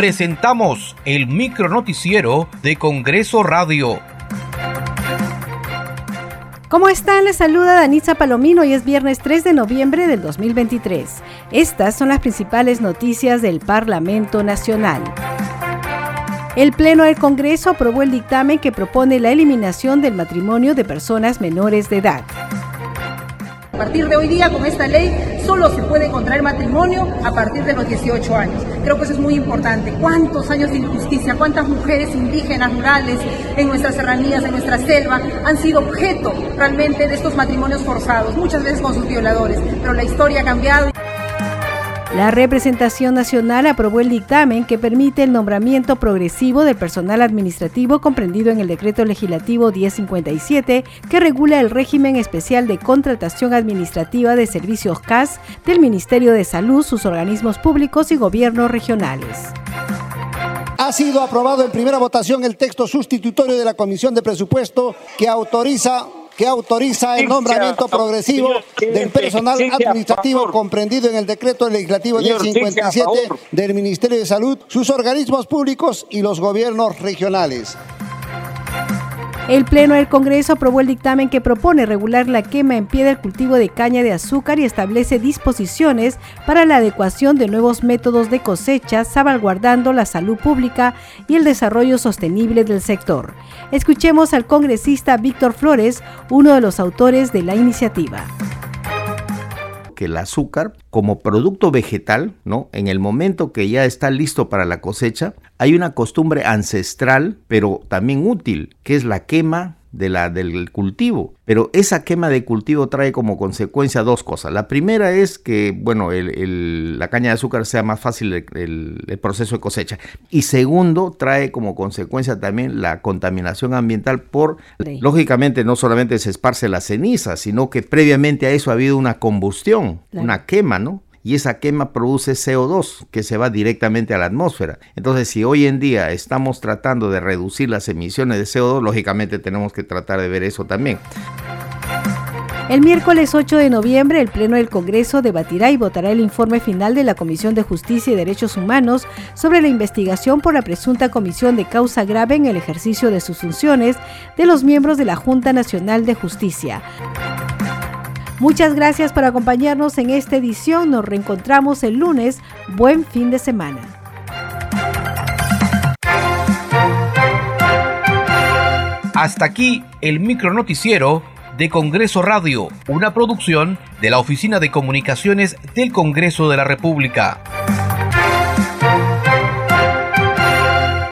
presentamos el micronoticiero de Congreso Radio. ¿Cómo están? Les saluda Danitza Palomino y es viernes 3 de noviembre del 2023. Estas son las principales noticias del Parlamento Nacional. El Pleno del Congreso aprobó el dictamen que propone la eliminación del matrimonio de personas menores de edad. A partir de hoy día, con esta ley, solo se puede contraer matrimonio a partir de los 18 años. Creo que eso es muy importante. ¿Cuántos años de injusticia, cuántas mujeres indígenas, rurales, en nuestras serranías, en nuestra selva, han sido objeto realmente de estos matrimonios forzados, muchas veces con sus violadores? Pero la historia ha cambiado. La representación nacional aprobó el dictamen que permite el nombramiento progresivo del personal administrativo comprendido en el decreto legislativo 1057 que regula el régimen especial de contratación administrativa de servicios CAS del Ministerio de Salud, sus organismos públicos y gobiernos regionales. Ha sido aprobado en primera votación el texto sustitutorio de la Comisión de Presupuesto que autoriza que autoriza el nombramiento progresivo del personal administrativo comprendido en el decreto legislativo 1057 del Ministerio de Salud, sus organismos públicos y los gobiernos regionales. El Pleno del Congreso aprobó el dictamen que propone regular la quema en pie del cultivo de caña de azúcar y establece disposiciones para la adecuación de nuevos métodos de cosecha, salvaguardando la salud pública y el desarrollo sostenible del sector. Escuchemos al congresista Víctor Flores, uno de los autores de la iniciativa que el azúcar como producto vegetal, ¿no? En el momento que ya está listo para la cosecha, hay una costumbre ancestral, pero también útil, que es la quema de la, del cultivo. Pero esa quema de cultivo trae como consecuencia dos cosas. La primera es que, bueno, la caña de azúcar sea más fácil el, proceso de cosecha. Y segundo, trae como consecuencia también la contaminación ambiental por, lógicamente, no solamente se esparce la ceniza, sino que previamente a eso ha habido una combustión, una quema, ¿no? Y esa quema produce CO2 que se va directamente a la atmósfera. Entonces, si hoy en día estamos tratando de reducir las emisiones de CO2, lógicamente tenemos que tratar de ver eso también. El miércoles 8 de noviembre, el Pleno del Congreso debatirá y votará el informe final de la Comisión de Justicia y Derechos Humanos sobre la investigación por la presunta comisión de causa grave en el ejercicio de sus funciones de los miembros de la Junta Nacional de Justicia. Muchas gracias por acompañarnos en esta edición. Nos reencontramos el lunes. Buen fin de semana. Hasta aquí el micronoticiero de Congreso Radio, una producción de la Oficina de Comunicaciones del Congreso de la República.